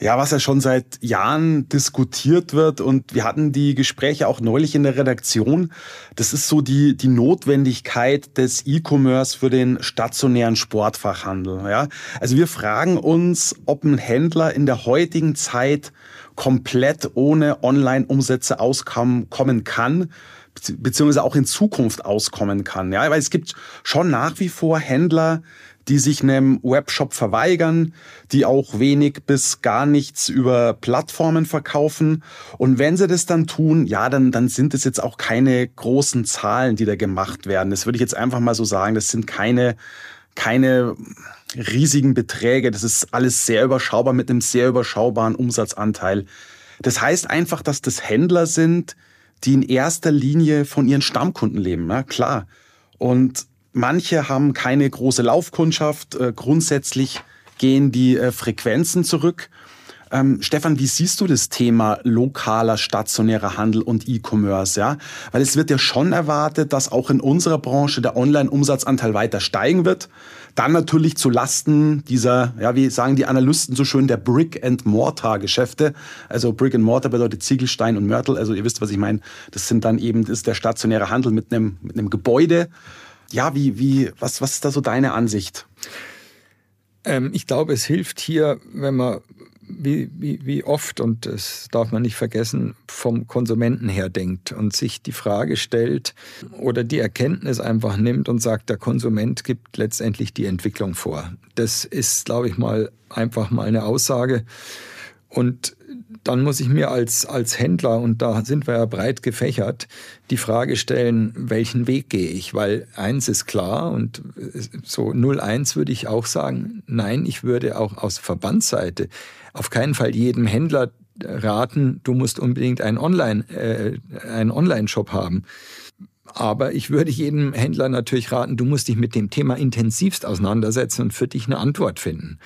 Ja, was ja schon seit Jahren diskutiert wird und wir hatten die Gespräche auch neulich in der Redaktion. Das ist so die, die Notwendigkeit des E-Commerce für den stationären Sportfachhandel. Ja? Also wir fragen uns, ob ein Händler in der heutigen Zeit komplett ohne Online-Umsätze auskommen kann, beziehungsweise auch in Zukunft auskommen kann. Ja, weil es gibt schon nach wie vor Händler, die sich einem Webshop verweigern, die auch wenig bis gar nichts über Plattformen verkaufen. Und wenn sie das dann tun, ja, dann, dann sind es jetzt auch keine großen Zahlen, die da gemacht werden. Das würde ich jetzt einfach mal so sagen. Das sind keine, keine riesigen Beträge. Das ist alles sehr überschaubar mit einem sehr überschaubaren Umsatzanteil. Das heißt einfach, dass das Händler sind, die in erster Linie von ihren Stammkunden leben. Ja, klar. Und manche haben keine große Laufkundschaft. Äh, grundsätzlich gehen die äh, Frequenzen zurück. Ähm, Stefan, wie siehst du das Thema lokaler stationärer Handel und E-Commerce? Ja, weil es wird ja schon erwartet, dass auch in unserer Branche der Online-Umsatzanteil weiter steigen wird. Dann natürlich zu Lasten dieser, ja, wie sagen die Analysten so schön, der Brick-and-Mortar-Geschäfte. Also Brick-and-Mortar bedeutet Ziegelstein und Mörtel. Also ihr wisst, was ich meine. Das sind dann eben, das ist der stationäre Handel mit einem, mit einem Gebäude. Ja, wie, wie, was, was ist da so deine Ansicht? Ähm, ich glaube, es hilft hier, wenn man wie, wie, wie oft, und das darf man nicht vergessen, vom Konsumenten her denkt und sich die Frage stellt oder die Erkenntnis einfach nimmt und sagt, der Konsument gibt letztendlich die Entwicklung vor. Das ist, glaube ich, mal einfach mal eine Aussage. Und dann muss ich mir als, als Händler, und da sind wir ja breit gefächert, die Frage stellen, welchen Weg gehe ich? Weil eins ist klar und so 01 würde ich auch sagen, nein, ich würde auch aus Verbandsseite auf keinen Fall jedem Händler raten, du musst unbedingt einen Online, äh, einen Online-Shop haben. Aber ich würde jedem Händler natürlich raten, du musst dich mit dem Thema intensivst auseinandersetzen und für dich eine Antwort finden.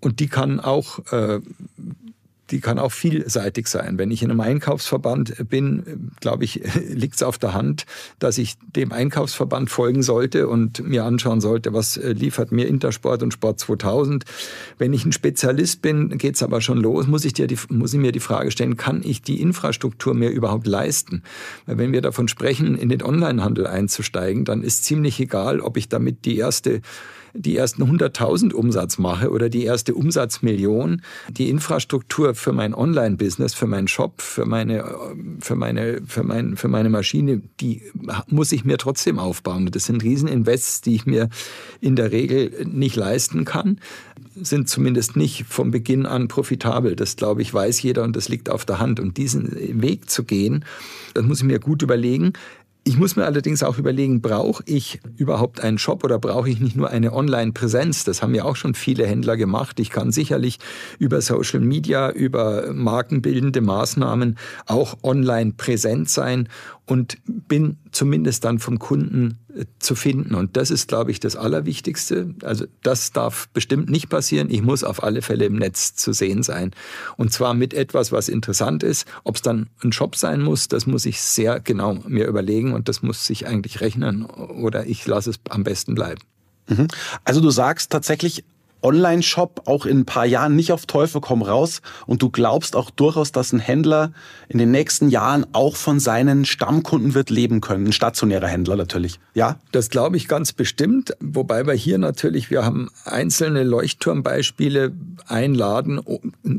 Und die kann auch äh, die kann auch vielseitig sein. Wenn ich in einem Einkaufsverband bin, glaube ich, liegt es auf der Hand, dass ich dem Einkaufsverband folgen sollte und mir anschauen sollte, was äh, liefert mir Intersport und Sport 2000. Wenn ich ein Spezialist bin, geht es aber schon los, muss ich, dir die, muss ich mir die Frage stellen, kann ich die Infrastruktur mir überhaupt leisten? Weil wenn wir davon sprechen, in den Onlinehandel einzusteigen, dann ist ziemlich egal, ob ich damit die erste die ersten 100.000 Umsatz mache oder die erste Umsatzmillion, die Infrastruktur für mein Online-Business, für meinen Shop, für meine, für meine, für mein, für meine Maschine, die muss ich mir trotzdem aufbauen. Das sind Rieseninvests, die ich mir in der Regel nicht leisten kann sind zumindest nicht vom Beginn an profitabel. Das, glaube ich, weiß jeder und das liegt auf der Hand. Und diesen Weg zu gehen, das muss ich mir gut überlegen. Ich muss mir allerdings auch überlegen, brauche ich überhaupt einen Shop oder brauche ich nicht nur eine Online-Präsenz? Das haben ja auch schon viele Händler gemacht. Ich kann sicherlich über Social Media, über markenbildende Maßnahmen auch online präsent sein und bin zumindest dann vom Kunden zu finden. Und das ist, glaube ich, das Allerwichtigste. Also das darf bestimmt nicht passieren. Ich muss auf alle Fälle im Netz zu sehen sein. Und zwar mit etwas, was interessant ist. Ob es dann ein Shop sein muss, das muss ich sehr genau mir überlegen und das muss sich eigentlich rechnen oder ich lasse es am besten bleiben. Mhm. Also du sagst tatsächlich, Online-Shop auch in ein paar Jahren nicht auf Teufel komm raus und du glaubst auch durchaus, dass ein Händler in den nächsten Jahren auch von seinen Stammkunden wird leben können, ein stationärer Händler natürlich. Ja? Das glaube ich ganz bestimmt, wobei wir hier natürlich, wir haben einzelne Leuchtturmbeispiele, einladen,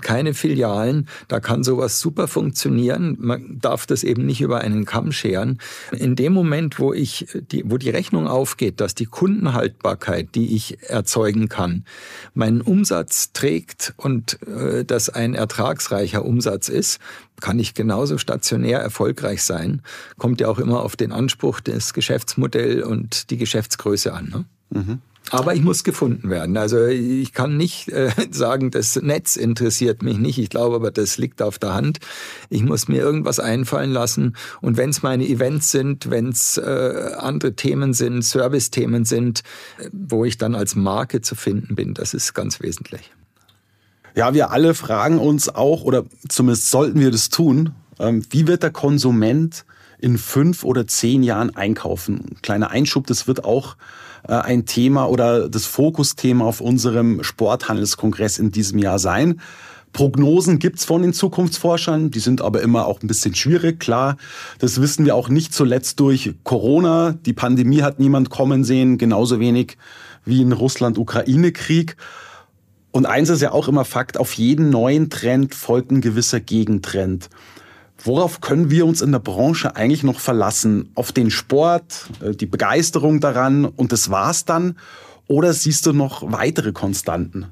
keine Filialen, da kann sowas super funktionieren. Man darf das eben nicht über einen Kamm scheren. In dem Moment, wo ich die, wo die Rechnung aufgeht, dass die Kundenhaltbarkeit, die ich erzeugen kann, meinen Umsatz trägt und äh, das ein ertragsreicher Umsatz ist, kann ich genauso stationär erfolgreich sein. Kommt ja auch immer auf den Anspruch des Geschäftsmodells und die Geschäftsgröße an. Ne? Mhm. Aber ich muss gefunden werden. Also ich kann nicht äh, sagen, das Netz interessiert mich nicht. Ich glaube aber, das liegt auf der Hand. Ich muss mir irgendwas einfallen lassen. Und wenn es meine Events sind, wenn es äh, andere Themen sind, Service-Themen sind, äh, wo ich dann als Marke zu finden bin, das ist ganz wesentlich. Ja, wir alle fragen uns auch, oder zumindest sollten wir das tun, ähm, wie wird der Konsument in fünf oder zehn Jahren einkaufen? Kleiner Einschub, das wird auch ein Thema oder das Fokusthema auf unserem Sporthandelskongress in diesem Jahr sein. Prognosen gibt's von den Zukunftsforschern, die sind aber immer auch ein bisschen schwierig, klar. Das wissen wir auch nicht zuletzt durch Corona. Die Pandemie hat niemand kommen sehen, genauso wenig wie in Russland-Ukraine-Krieg. Und eins ist ja auch immer Fakt, auf jeden neuen Trend folgt ein gewisser Gegentrend. Worauf können wir uns in der Branche eigentlich noch verlassen? Auf den Sport, äh, die Begeisterung daran und das war's dann? Oder siehst du noch weitere Konstanten?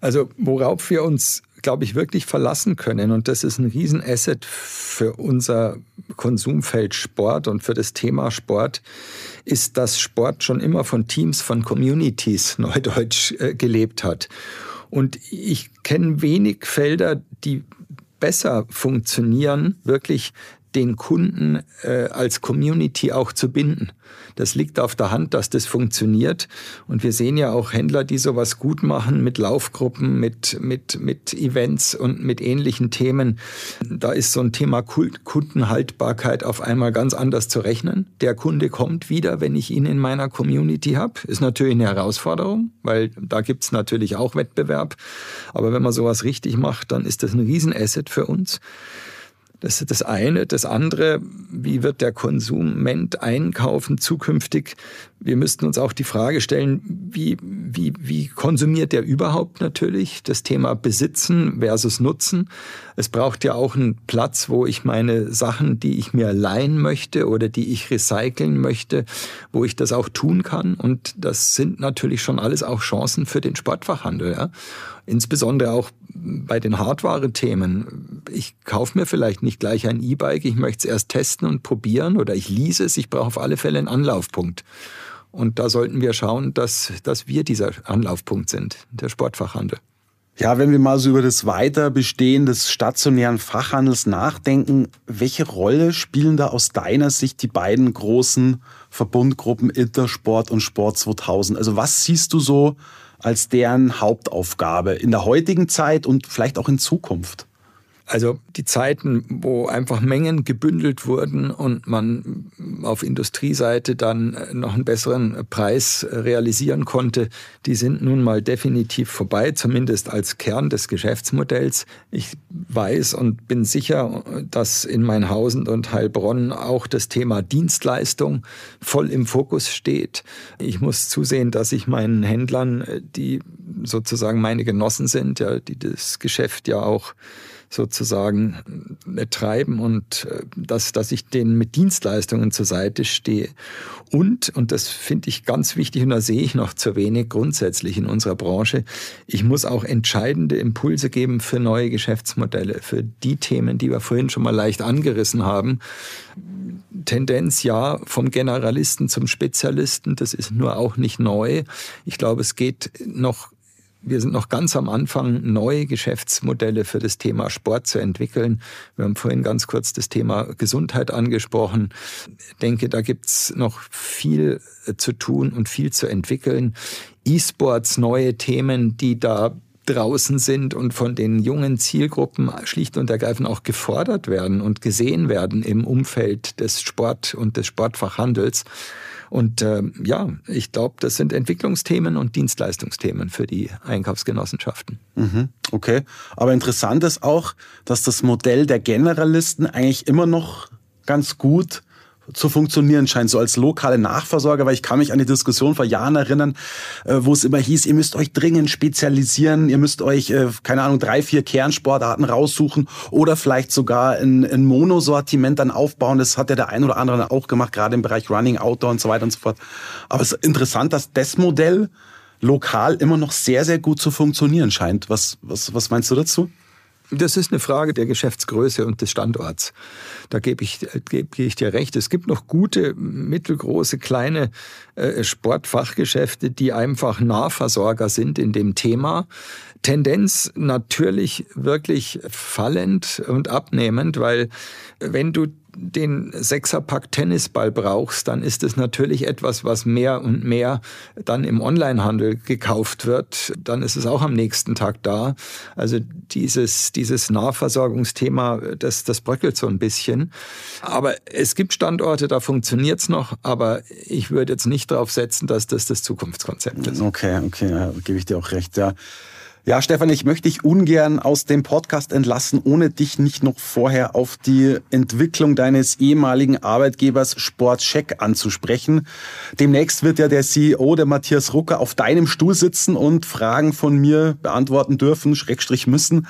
Also worauf wir uns, glaube ich, wirklich verlassen können, und das ist ein Riesenasset für unser Konsumfeld Sport und für das Thema Sport, ist, dass Sport schon immer von Teams, von Communities, neudeutsch, äh, gelebt hat. Und ich kenne wenig Felder, die besser funktionieren, wirklich den Kunden äh, als Community auch zu binden. Das liegt auf der Hand, dass das funktioniert. Und wir sehen ja auch Händler, die sowas gut machen mit Laufgruppen, mit, mit, mit Events und mit ähnlichen Themen. Da ist so ein Thema Kundenhaltbarkeit auf einmal ganz anders zu rechnen. Der Kunde kommt wieder, wenn ich ihn in meiner Community habe. Ist natürlich eine Herausforderung, weil da gibt's natürlich auch Wettbewerb. Aber wenn man sowas richtig macht, dann ist das ein Riesenasset für uns. Das ist das eine. Das andere, wie wird der Konsument einkaufen zukünftig? Wir müssten uns auch die Frage stellen, wie, wie, wie konsumiert der überhaupt natürlich? Das Thema Besitzen versus Nutzen. Es braucht ja auch einen Platz, wo ich meine Sachen, die ich mir leihen möchte oder die ich recyceln möchte, wo ich das auch tun kann. Und das sind natürlich schon alles auch Chancen für den Sportfachhandel. Ja? Insbesondere auch bei den Hardware-Themen. Ich kaufe mir vielleicht nicht gleich ein E-Bike, ich möchte es erst testen und probieren oder ich lease es, ich brauche auf alle Fälle einen Anlaufpunkt. Und da sollten wir schauen, dass, dass wir dieser Anlaufpunkt sind, der Sportfachhandel. Ja, wenn wir mal so über das Weiterbestehen des stationären Fachhandels nachdenken, welche Rolle spielen da aus deiner Sicht die beiden großen Verbundgruppen Intersport und Sport 2000? Also was siehst du so als deren Hauptaufgabe in der heutigen Zeit und vielleicht auch in Zukunft? Also die Zeiten, wo einfach Mengen gebündelt wurden und man auf Industrieseite dann noch einen besseren Preis realisieren konnte, die sind nun mal definitiv vorbei, zumindest als Kern des Geschäftsmodells. Ich weiß und bin sicher, dass in Mainhausen und Heilbronn auch das Thema Dienstleistung voll im Fokus steht. Ich muss zusehen, dass ich meinen Händlern, die sozusagen meine Genossen sind, ja, die das Geschäft ja auch sozusagen äh, treiben und äh, dass, dass ich denen mit Dienstleistungen zur Seite stehe. Und, und das finde ich ganz wichtig und da sehe ich noch zu wenig grundsätzlich in unserer Branche, ich muss auch entscheidende Impulse geben für neue Geschäftsmodelle, für die Themen, die wir vorhin schon mal leicht angerissen haben. Tendenz ja vom Generalisten zum Spezialisten, das ist nur auch nicht neu. Ich glaube, es geht noch wir sind noch ganz am Anfang, neue Geschäftsmodelle für das Thema Sport zu entwickeln. Wir haben vorhin ganz kurz das Thema Gesundheit angesprochen. Ich denke, da gibt's noch viel äh, zu tun und viel zu entwickeln. E-Sports, neue Themen, die da draußen sind und von den jungen Zielgruppen schlicht und ergreifend auch gefordert werden und gesehen werden im Umfeld des Sport und des Sportfachhandels. Und äh, ja, ich glaube, das sind Entwicklungsthemen und Dienstleistungsthemen für die Einkaufsgenossenschaften. Mhm, okay, aber interessant ist auch, dass das Modell der Generalisten eigentlich immer noch ganz gut zu funktionieren scheint, so als lokale Nachversorger, weil ich kann mich an die Diskussion vor Jahren erinnern, äh, wo es immer hieß, ihr müsst euch dringend spezialisieren, ihr müsst euch, äh, keine Ahnung, drei, vier Kernsportarten raussuchen oder vielleicht sogar ein, ein Monosortiment dann aufbauen. Das hat ja der ein oder andere auch gemacht, gerade im Bereich Running, Outdoor und so weiter und so fort. Aber es ist interessant, dass das Modell lokal immer noch sehr, sehr gut zu funktionieren scheint. Was, was, was meinst du dazu? Das ist eine Frage der Geschäftsgröße und des Standorts. Da gebe ich, gebe ich dir recht. Es gibt noch gute, mittelgroße, kleine äh, Sportfachgeschäfte, die einfach Nahversorger sind in dem Thema. Tendenz natürlich wirklich fallend und abnehmend, weil wenn du den Sechserpack Tennisball brauchst, dann ist es natürlich etwas, was mehr und mehr dann im Onlinehandel gekauft wird. Dann ist es auch am nächsten Tag da. Also dieses, dieses Nahversorgungsthema, das, das bröckelt so ein bisschen. Aber es gibt Standorte, da funktioniert es noch, aber ich würde jetzt nicht darauf setzen, dass das das Zukunftskonzept ist. Okay, okay, ja, gebe ich dir auch recht, ja. Ja, Stefan, ich möchte dich ungern aus dem Podcast entlassen, ohne dich nicht noch vorher auf die Entwicklung deines ehemaligen Arbeitgebers Sportcheck anzusprechen. Demnächst wird ja der CEO, der Matthias Rucker, auf deinem Stuhl sitzen und Fragen von mir beantworten dürfen, Schrägstrich müssen.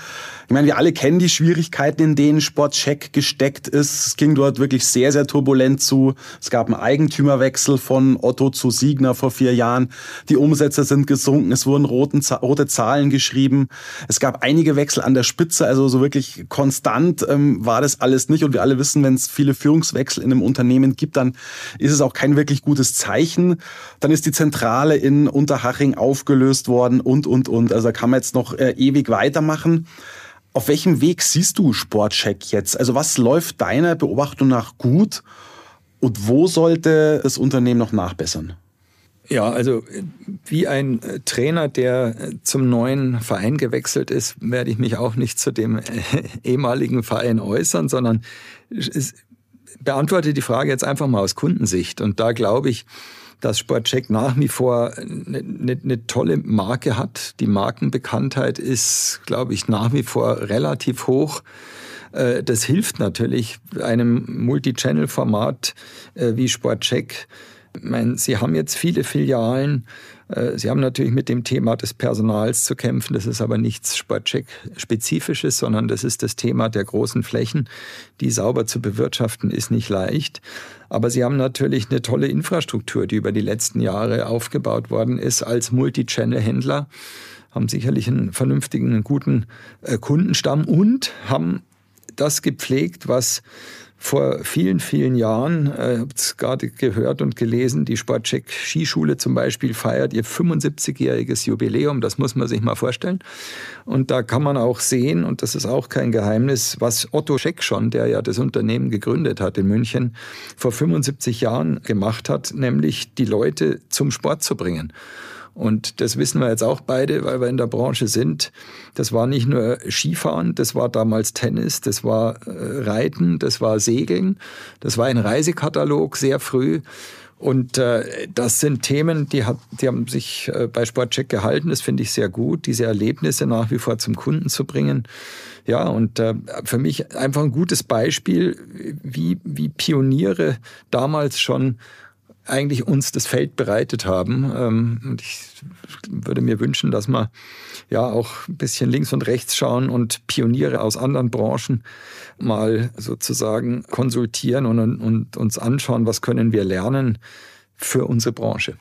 Ich meine, wir alle kennen die Schwierigkeiten, in denen Sportcheck gesteckt ist. Es ging dort wirklich sehr, sehr turbulent zu. Es gab einen Eigentümerwechsel von Otto zu Siegner vor vier Jahren. Die Umsätze sind gesunken. Es wurden rote Zahlen geschrieben. Es gab einige Wechsel an der Spitze. Also so wirklich konstant ähm, war das alles nicht. Und wir alle wissen, wenn es viele Führungswechsel in einem Unternehmen gibt, dann ist es auch kein wirklich gutes Zeichen. Dann ist die Zentrale in Unterhaching aufgelöst worden und, und, und. Also da kann man jetzt noch äh, ewig weitermachen. Auf welchem Weg siehst du Sportcheck jetzt? Also was läuft deiner Beobachtung nach gut und wo sollte das Unternehmen noch nachbessern? Ja, also wie ein äh, Trainer, der äh, zum neuen Verein gewechselt ist, werde ich mich auch nicht zu dem äh, ehemaligen Verein äußern, sondern beantworte die Frage jetzt einfach mal aus Kundensicht. Und da glaube ich, dass Sportcheck nach wie vor eine, eine, eine tolle Marke hat. Die Markenbekanntheit ist, glaube ich, nach wie vor relativ hoch. Äh, das hilft natürlich einem Multi-Channel-Format äh, wie Sportcheck. Meine, Sie haben jetzt viele Filialen. Äh, Sie haben natürlich mit dem Thema des Personals zu kämpfen. Das ist aber nichts Sportcheck-spezifisches, sondern das ist das Thema der großen Flächen. Die sauber zu bewirtschaften ist nicht leicht. Aber Sie haben natürlich eine tolle Infrastruktur, die über die letzten Jahre aufgebaut worden ist als Multi-Channel-Händler haben sicherlich einen vernünftigen, einen guten äh, Kundenstamm und haben das gepflegt, was vor vielen, vielen Jahren, äh, habt es gerade gehört und gelesen, die Sportcheck Skischule zum Beispiel feiert ihr 75-jähriges Jubiläum. Das muss man sich mal vorstellen. Und da kann man auch sehen, und das ist auch kein Geheimnis, was Otto Scheck schon, der ja das Unternehmen gegründet hat in München, vor 75 Jahren gemacht hat, nämlich die Leute zum Sport zu bringen. Und das wissen wir jetzt auch beide, weil wir in der Branche sind. Das war nicht nur Skifahren, das war damals Tennis, das war äh, Reiten, das war Segeln, das war ein Reisekatalog sehr früh. Und äh, das sind Themen, die, hat, die haben sich äh, bei Sportcheck gehalten. Das finde ich sehr gut, diese Erlebnisse nach wie vor zum Kunden zu bringen. Ja, und äh, für mich einfach ein gutes Beispiel, wie, wie Pioniere damals schon eigentlich uns das Feld bereitet haben. Ähm, und ich würde mir wünschen, dass wir ja auch ein bisschen links und rechts schauen und Pioniere aus anderen Branchen mal sozusagen konsultieren und, und uns anschauen, was können wir lernen für unsere Branche.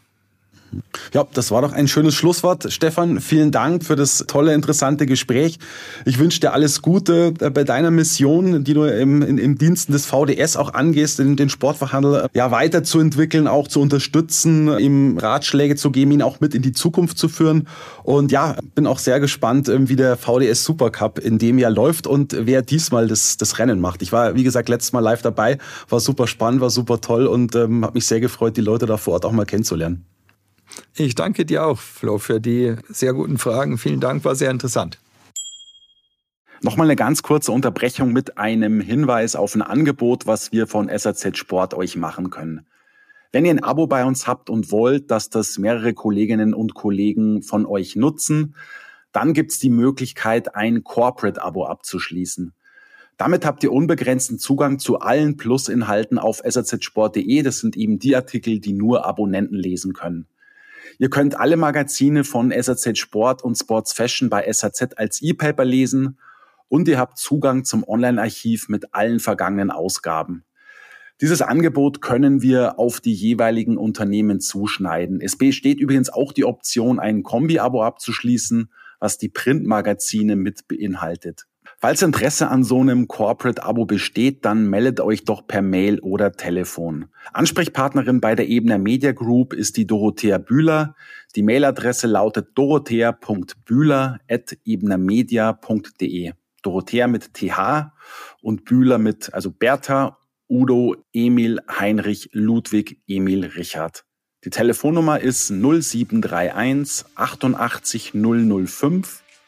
Ja, das war doch ein schönes Schlusswort. Stefan, vielen Dank für das tolle, interessante Gespräch. Ich wünsche dir alles Gute äh, bei deiner Mission, die du im, im, Diensten des VDS auch angehst, den, den Sportverhandel äh, ja, weiterzuentwickeln, auch zu unterstützen, ihm Ratschläge zu geben, ihn auch mit in die Zukunft zu führen. Und ja, bin auch sehr gespannt, ähm, wie der VDS Supercup in dem Jahr läuft und wer diesmal das, das Rennen macht. Ich war, wie gesagt, letztes Mal live dabei, war super spannend, war super toll und ähm, habe mich sehr gefreut, die Leute da vor Ort auch mal kennenzulernen. Ich danke dir auch, Flo, für die sehr guten Fragen. Vielen Dank, war sehr interessant. Nochmal eine ganz kurze Unterbrechung mit einem Hinweis auf ein Angebot, was wir von SAZ Sport euch machen können. Wenn ihr ein Abo bei uns habt und wollt, dass das mehrere Kolleginnen und Kollegen von euch nutzen, dann gibt's die Möglichkeit, ein Corporate-Abo abzuschließen. Damit habt ihr unbegrenzten Zugang zu allen Plus-Inhalten auf sazsport.de. Das sind eben die Artikel, die nur Abonnenten lesen können. Ihr könnt alle Magazine von SAZ Sport und Sports Fashion bei SAZ als E-Paper lesen und ihr habt Zugang zum Online-Archiv mit allen vergangenen Ausgaben. Dieses Angebot können wir auf die jeweiligen Unternehmen zuschneiden. Es besteht übrigens auch die Option, ein Kombi-Abo abzuschließen, was die Printmagazine mit beinhaltet. Falls Interesse an so einem Corporate-Abo besteht, dann meldet euch doch per Mail oder Telefon. Ansprechpartnerin bei der Ebner Media Group ist die Dorothea Bühler. Die Mailadresse lautet dorothea.bühler.ebnermedia.de. Dorothea mit TH und Bühler mit, also Bertha, Udo, Emil, Heinrich, Ludwig, Emil, Richard. Die Telefonnummer ist 0731 88 005